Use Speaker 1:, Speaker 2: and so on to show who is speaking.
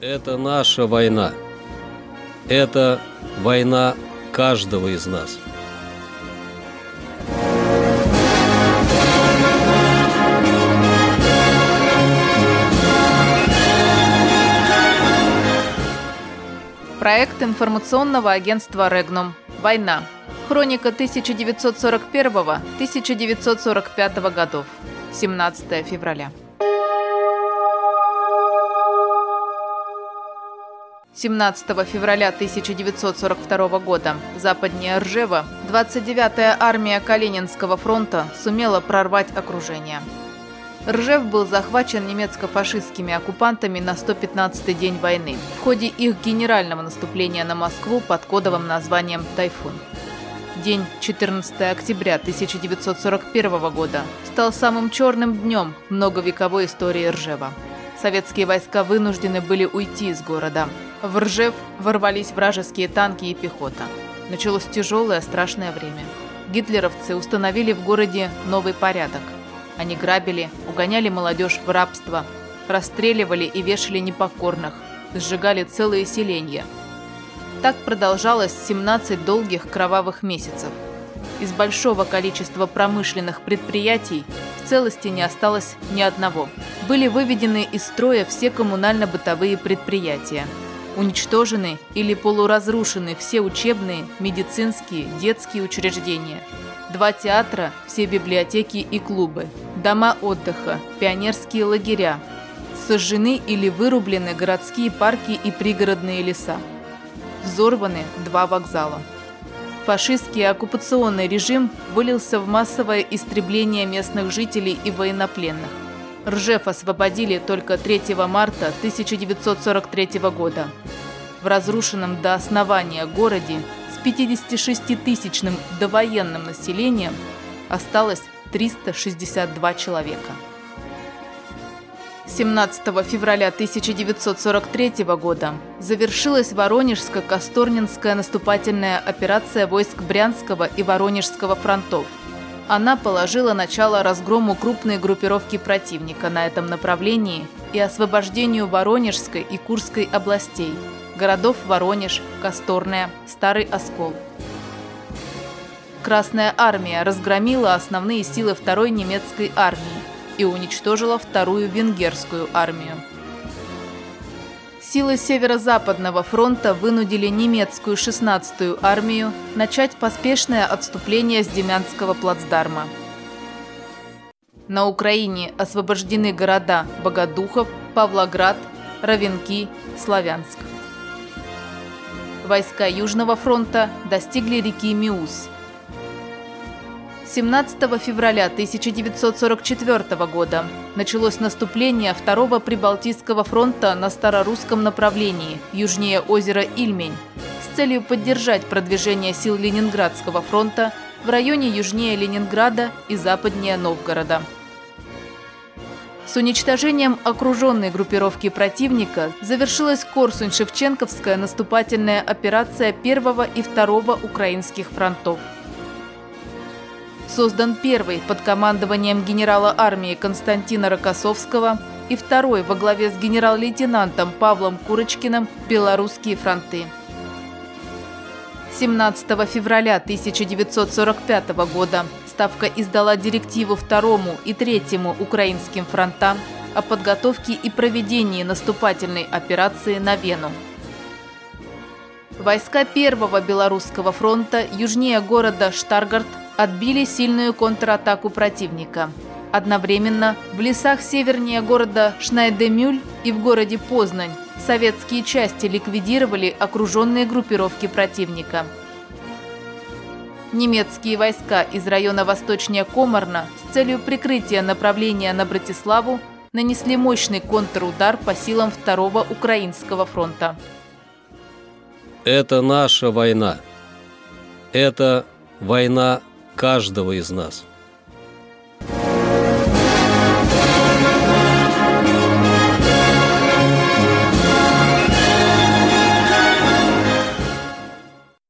Speaker 1: Это наша война. Это война каждого из нас.
Speaker 2: Проект информационного агентства «Регнум. Война. Хроника 1941-1945 годов. 17 февраля. 17 февраля 1942 года западнее Ржева 29-я армия Калининского фронта сумела прорвать окружение. Ржев был захвачен немецко-фашистскими оккупантами на 115-й день войны в ходе их генерального наступления на Москву под кодовым названием «Тайфун». День 14 октября 1941 года стал самым черным днем многовековой истории Ржева. Советские войска вынуждены были уйти из города – в Ржев ворвались вражеские танки и пехота. Началось тяжелое, страшное время. Гитлеровцы установили в городе новый порядок. Они грабили, угоняли молодежь в рабство, расстреливали и вешали непокорных, сжигали целые селения. Так продолжалось 17 долгих кровавых месяцев. Из большого количества промышленных предприятий целости не осталось ни одного. Были выведены из строя все коммунально-бытовые предприятия – Уничтожены или полуразрушены все учебные, медицинские, детские учреждения. Два театра, все библиотеки и клубы, дома отдыха, пионерские лагеря. Сожжены или вырублены городские парки и пригородные леса. Взорваны два вокзала. Фашистский оккупационный режим вылился в массовое истребление местных жителей и военнопленных. Ржев освободили только 3 марта 1943 года. В разрушенном до основания городе с 56-тысячным довоенным населением осталось 362 человека. 17 февраля 1943 года завершилась Воронежско-Косторнинская наступательная операция войск Брянского и Воронежского фронтов – она положила начало разгрому крупной группировки противника на этом направлении и освобождению Воронежской и Курской областей, городов Воронеж, Косторная, Старый Оскол. Красная армия разгромила основные силы второй немецкой армии и уничтожила вторую венгерскую армию. Силы Северо-Западного фронта вынудили немецкую 16-ю армию начать поспешное отступление с Демянского плацдарма. На Украине освобождены города Богодухов, Павлоград, Равенки, Славянск. Войска Южного фронта достигли реки Миус – 17 февраля 1944 года началось наступление Второго Прибалтийского фронта на Старорусском направлении, южнее озера Ильмень, с целью поддержать продвижение сил Ленинградского фронта в районе южнее Ленинграда и западнее Новгорода. С уничтожением окруженной группировки противника завершилась Корсунь-Шевченковская наступательная операция первого и второго украинских фронтов создан первый под командованием генерала армии Константина Рокоссовского и второй во главе с генерал-лейтенантом Павлом Курочкиным «Белорусские фронты». 17 февраля 1945 года Ставка издала директиву второму и третьему украинским фронтам о подготовке и проведении наступательной операции на Вену. Войска Первого Белорусского фронта южнее города Штаргард отбили сильную контратаку противника. Одновременно в лесах севернее города Шнайдемюль и в городе Познань советские части ликвидировали окруженные группировки противника. Немецкие войска из района восточнее Комарна с целью прикрытия направления на Братиславу нанесли мощный контрудар по силам Второго Украинского фронта.
Speaker 1: Это наша война. Это война каждого из нас –